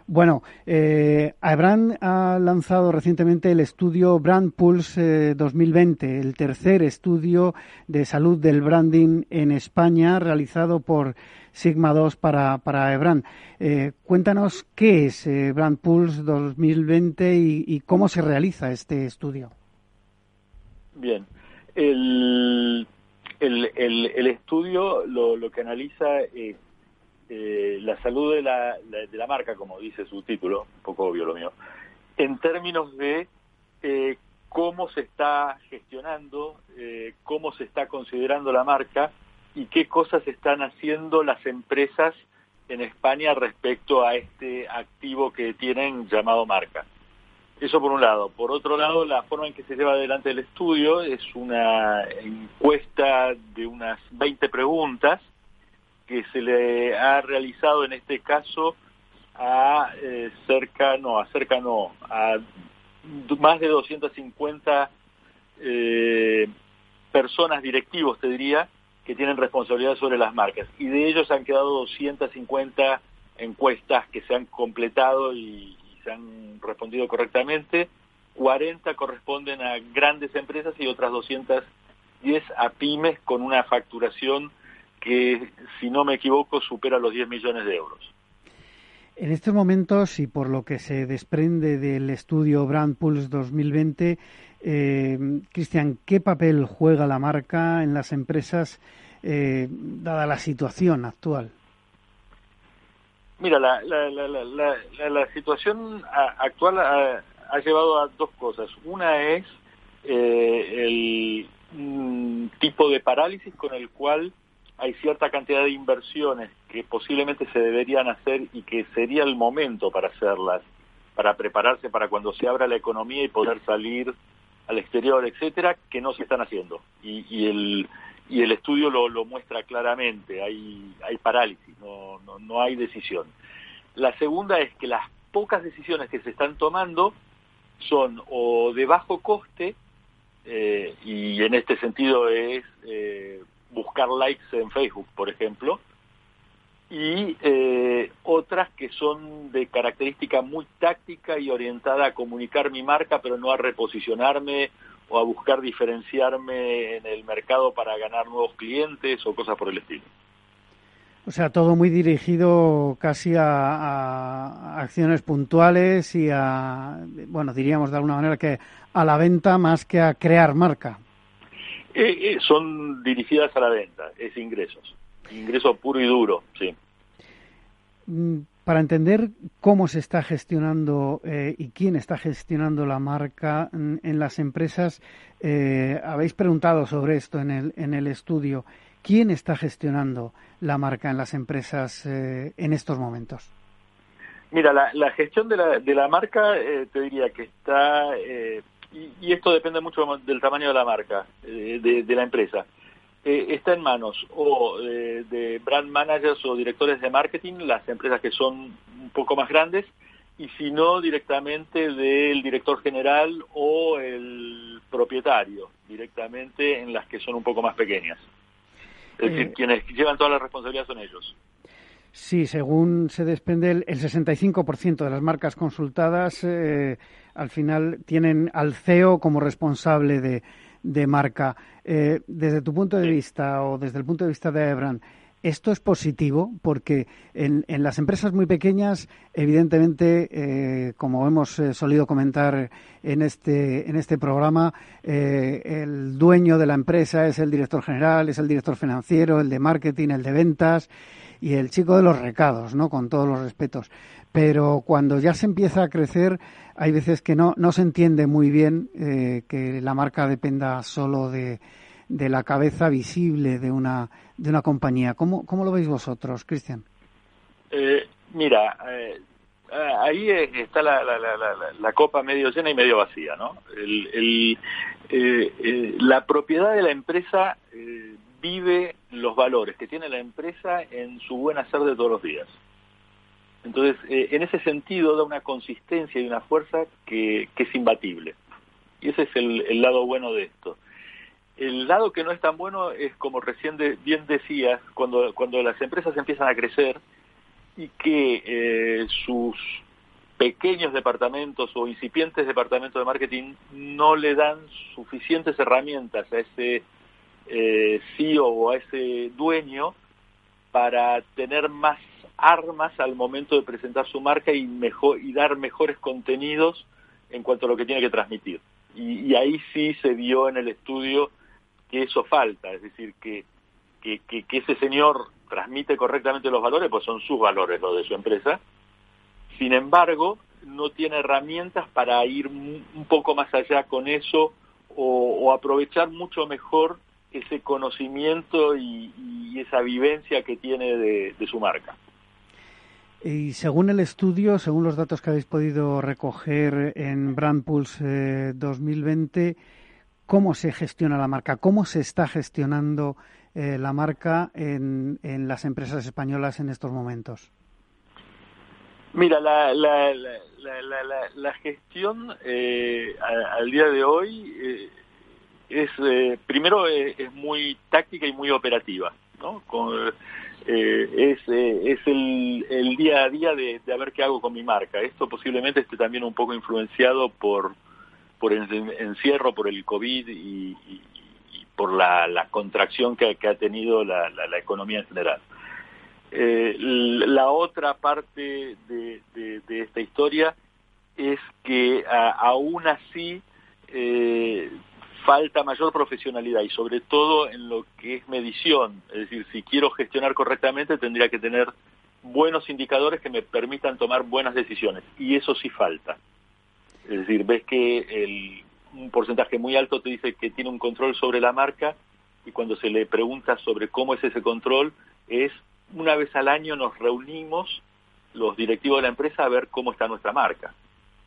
Bueno, eh, ha lanzado recientemente el estudio Brand Pulse 2020, eh, el tercer estudio de salud del branding en España realizado por Sigma 2 para, para Ebran. Eh, cuéntanos qué es eh, Brand Pulse 2020 y, cómo se realiza este estudio. Bien, el, el, estudio lo, lo que analiza es eh, la salud de la, de la marca, como dice su título, un poco obvio lo mío, en términos de eh, cómo se está gestionando, eh, cómo se está considerando la marca y qué cosas están haciendo las empresas en España respecto a este activo que tienen llamado marca. Eso por un lado. Por otro lado, la forma en que se lleva adelante el estudio es una encuesta de unas 20 preguntas que se le ha realizado en este caso a eh, cerca, no, a cerca no, a más de 250 eh, personas directivos, te diría, que tienen responsabilidad sobre las marcas. Y de ellos han quedado 250 encuestas que se han completado y, se han respondido correctamente. 40 corresponden a grandes empresas y otras 210 a pymes con una facturación que, si no me equivoco, supera los 10 millones de euros. En estos momentos, y por lo que se desprende del estudio Brand Pulse 2020, eh, Cristian, ¿qué papel juega la marca en las empresas eh, dada la situación actual? Mira, la, la, situación actual ha, llevado a dos cosas. Una es eh, el tipo de parálisis con el cual hay cierta cantidad de inversiones que posiblemente se deberían hacer y que sería el momento para hacerlas, para prepararse para cuando se abra la economía y poder salir al exterior, etcétera, que no se están haciendo. Y, el y el estudio lo, lo muestra claramente, hay, hay parálisis, no, no, no hay decisión. La segunda es que las pocas decisiones que se están tomando son o de bajo coste, eh, y en este sentido es eh, buscar likes en Facebook, por ejemplo, y eh, otras que son de característica muy táctica y orientada a comunicar mi marca, pero no a reposicionarme o a buscar diferenciarme en el mercado para ganar nuevos clientes o cosas por el estilo. O sea, todo muy dirigido casi a, acciones puntuales y a, bueno, diríamos de alguna manera que a la venta más que a crear marca. Eh, eh, son dirigidas a la venta, es ingresos, ingreso puro y duro, sí. Mm, para entender cómo se está gestionando eh, y quién está gestionando la marca en, las empresas, habéis preguntado sobre esto en el, en el estudio. ¿Quién está gestionando la marca en las empresas en estos momentos? Mira, la, la gestión de la, de la marca te diría que está y, esto depende mucho del tamaño de la marca, eh, de, la empresa, eh, está en manos o eh, de brand managers o directores de marketing, las empresas que son un poco más grandes, y si no, directamente del director general o el propietario, directamente en las que son un poco más pequeñas. Es decir, quienes llevan toda la responsabilidad son ellos. Sí, según se desprende, el, 65% de las marcas consultadas eh, al final tienen al CEO como responsable de, marca. Eh, desde tu punto de vista o desde el punto de vista de Ebran, ¿esto es positivo? Porque en, las empresas muy pequeñas, evidentemente, eh, como hemos solido comentar en este, en este programa, el dueño de la empresa es el director general, es el director financiero, el de marketing, el de ventas y el chico de los recados, ¿no? Con todos los respetos. Pero cuando ya se empieza a crecer, hay veces que no, no se entiende muy bien eh, que la marca dependa solo de, de la cabeza visible de una, de una compañía. ¿Cómo, cómo lo veis vosotros, Cristian? Eh, mira, eh, ahí está la, la, la, la, copa medio llena y medio vacía, ¿no? El, el, la propiedad de la empresa vive los valores que tiene la empresa en su buen hacer de todos los días. Entonces, eh, en ese sentido da una consistencia y una fuerza que, es imbatible. Y ese es el, lado bueno de esto. El lado que no es tan bueno es, como recién bien decías, cuando, cuando las empresas empiezan a crecer y que eh, sus pequeños departamentos o incipientes departamentos de marketing no le dan suficientes herramientas a ese eh, CEO o a ese dueño para tener más armas al momento de presentar su marca y mejor y dar mejores contenidos en cuanto a lo que tiene que transmitir. Y, ahí sí se vio en el estudio que eso falta, es decir, que, que, que, ese señor transmite correctamente los valores, pues son sus valores los de su empresa. Sin embargo, no tiene herramientas para ir un poco más allá con eso o, o aprovechar mucho mejor ese conocimiento y, esa vivencia que tiene de, su marca. Y según el estudio, según los datos que habéis podido recoger en Brand Pulse 2020, eh, ¿cómo se gestiona la marca? ¿Cómo se está gestionando eh, la marca en, las empresas españolas en estos momentos? Mira, la, la, la, la gestión eh, al día de hoy es, primero, es, muy táctica y muy operativa. ¿no? Con, eh, es, eh, es el, el, día a día de, de, ver qué hago con mi marca. Esto posiblemente esté también un poco influenciado por, por el encierro, por el COVID y, por la, la, contracción que, que ha tenido la, la, economía en general. Eh, la otra parte de, de, de, esta historia es que a, aún así eh, falta mayor profesionalidad y sobre todo en lo que es medición. Es decir, si quiero gestionar correctamente tendría que tener buenos indicadores que me permitan tomar buenas decisiones y eso sí falta. Es decir, ves que el, un porcentaje muy alto te dice que tiene un control sobre la marca y cuando se le pregunta sobre cómo es ese control es una vez al año nos reunimos los directivos de la empresa a ver cómo está nuestra marca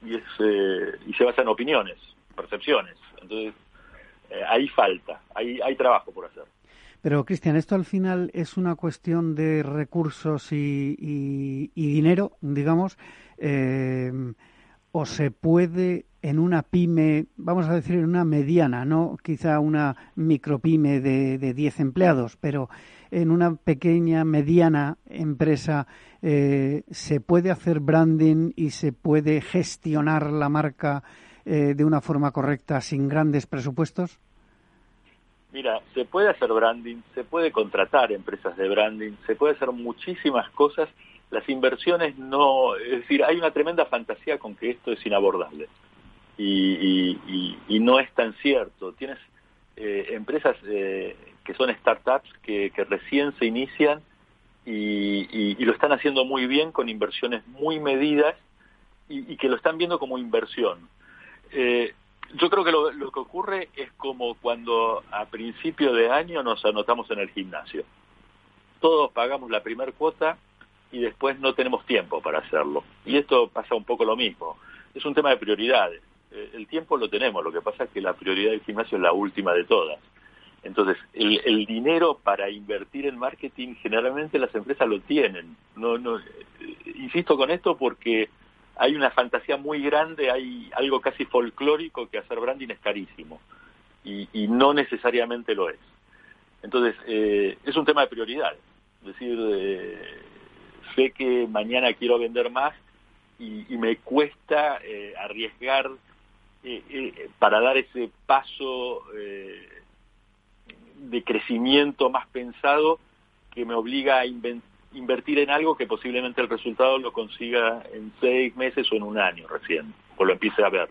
y es eh, y se basa en opiniones, percepciones. Entonces eh, ahí falta, hay, trabajo por hacer. Pero, Cristian, esto al final es una cuestión de recursos y, dinero, digamos, eh, o se puede en una pyme, vamos a decir en una mediana, no quizá una micropyme de, de 10 empleados, pero en una pequeña, mediana empresa, eh, ¿se puede hacer branding y se puede gestionar la marca eh, de una forma correcta sin grandes presupuestos? Mira, se puede hacer branding, se puede contratar empresas de branding, se puede hacer muchísimas cosas. Las inversiones no, es decir, hay una tremenda fantasía con que esto es inabordable y, y, no es tan cierto. Tienes eh, empresas eh, que son startups que, que recién se inician y, lo están haciendo muy bien con inversiones muy medidas y, que lo están viendo como inversión. Eh, yo creo que lo, que ocurre es como cuando a principio de año nos anotamos en el gimnasio. Todos pagamos la primera cuota y después no tenemos tiempo para hacerlo. Y esto pasa un poco lo mismo. Es un tema de prioridades. Eh, el tiempo lo tenemos, lo que pasa es que la prioridad del gimnasio es la última de todas. Entonces, el, el dinero para invertir en marketing generalmente las empresas lo tienen. No, no, eh, insisto con esto porque hay una fantasía muy grande, hay algo casi folclórico que hacer branding es carísimo y, no necesariamente lo es. Entonces, eh, es un tema de prioridad. Es decir, eh, sé que mañana quiero vender más y, me cuesta eh, arriesgar para dar ese paso de crecimiento más pensado que me obliga a inventar invertir en algo que posiblemente el resultado lo consiga en seis meses o en un año recién, o lo empiece a ver.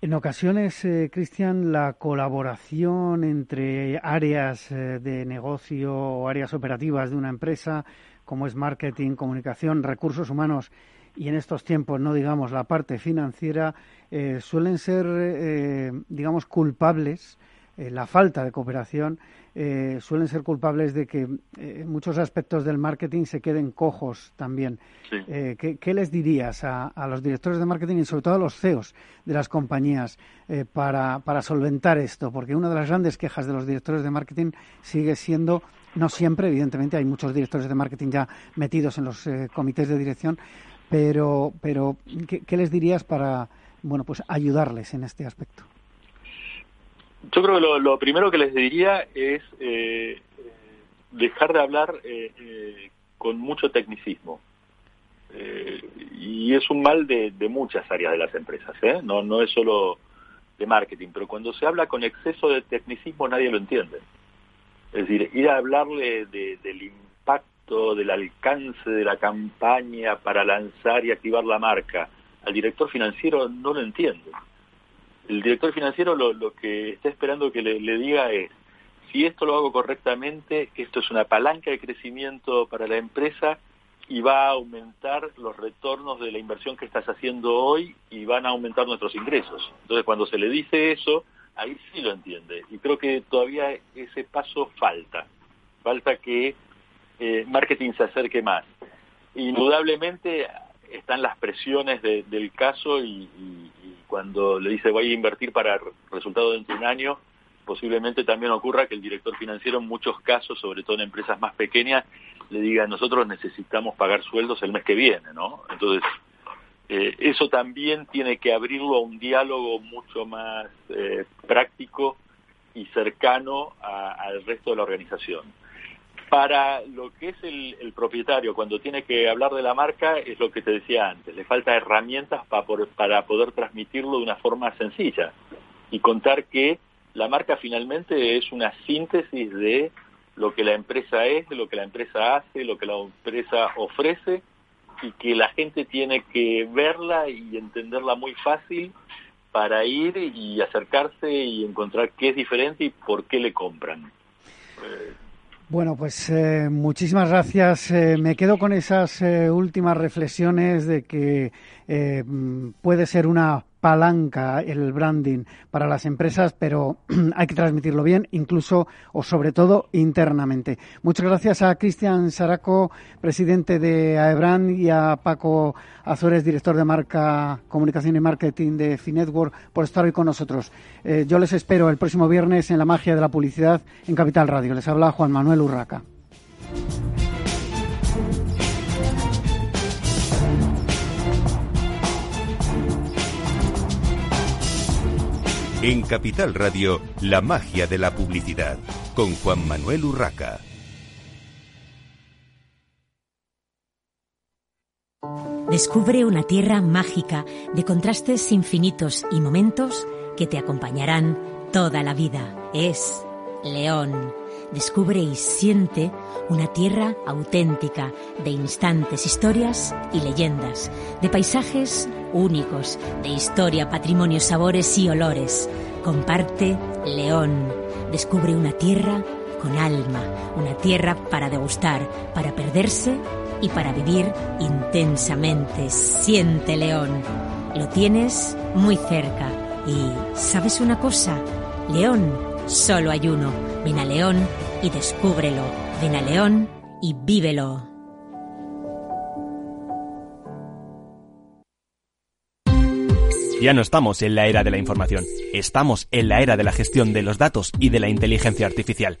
En ocasiones, eh, Cristian, la colaboración entre áreas eh, de negocio o áreas operativas de una empresa, como es marketing, comunicación, recursos humanos y en estos tiempos, no digamos la parte financiera, eh, suelen ser, digamos, culpables eh, la falta de cooperación, eh, suelen ser culpables de que eh, muchos aspectos del marketing se queden cojos también. ¿qué, les dirías a, los directores de marketing y sobre todo a los CEOs de las compañías para, para solventar esto? Porque una de las grandes quejas de los directores de marketing sigue siendo no siempre, evidentemente, hay muchos directores de marketing ya metidos en los comités de dirección, pero, pero ¿qué, ¿qué, les dirías para bueno, pues ayudarles en este aspecto? Yo creo que lo, primero que les diría es eh, dejar de hablar eh, eh, con mucho tecnicismo. y es un mal de, muchas áreas de las empresas, no, no es solo de marketing, pero cuando se habla con exceso de tecnicismo nadie lo entiende. Es decir, ir a hablarle del impacto, del alcance de la campaña para lanzar y activar la marca al director financiero no lo entiende el director financiero lo, lo que está esperando que le, diga es, si esto lo hago correctamente, esto es una palanca de crecimiento para la empresa y va a aumentar los retornos de la inversión que estás haciendo hoy y van a aumentar nuestros ingresos. Entonces, cuando se le dice eso, ahí sí lo entiende. Y creo que todavía ese paso falta. Falta que eh, marketing se acerque más. indudablemente están las presiones del caso y, cuando le dice voy a invertir para resultado dentro de un año, posiblemente también ocurra que el director financiero en muchos casos, sobre todo en empresas más pequeñas, le diga nosotros necesitamos pagar sueldos el mes que viene, ¿no? Entonces, eh, eso también tiene que abrirlo a un diálogo mucho más eh, práctico y cercano al resto de la organización. Para lo que es el, propietario, cuando tiene que hablar de la marca, es lo que te decía antes, le falta herramientas para para poder transmitirlo de una forma sencilla y contar que la marca finalmente es una síntesis de lo que la empresa es, de lo que la empresa hace, lo que la empresa ofrece y que la gente tiene que verla y entenderla muy fácil para ir y acercarse y encontrar qué es diferente y por qué le compran. Bueno, pues eh, muchísimas gracias. Eh, me quedo con esas eh, últimas reflexiones de que puede ser una palanca el branding para las empresas, pero hay que transmitirlo bien, incluso o sobre todo internamente. Muchas gracias a Cristian Saraco, presidente de AEBRAN, y a Paco Azores, director de marca, comunicación y marketing de Finetwork, por estar hoy con nosotros. Eh, yo les espero el próximo viernes en la magia de la publicidad en Capital Radio. Les habla Juan Manuel Urraca. En Capital Radio, la magia de la publicidad, con Juan Manuel Urraca. Descubre una tierra mágica de contrastes infinitos y momentos que te acompañarán toda la vida. Es León. Descubre y siente una tierra auténtica de instantes, historias y leyendas, de paisajes únicos, de historia, patrimonio, sabores y olores. Comparte León. Descubre una tierra con alma, una tierra para degustar, para perderse y para vivir intensamente. Siente León. Lo tienes muy cerca. Y ¿sabes una cosa? León, solo hay uno. Ven a León y descúbrelo. Ven a León y vívelo. Ya no estamos en la era de la información, estamos en la era de la gestión de los datos y de la inteligencia artificial.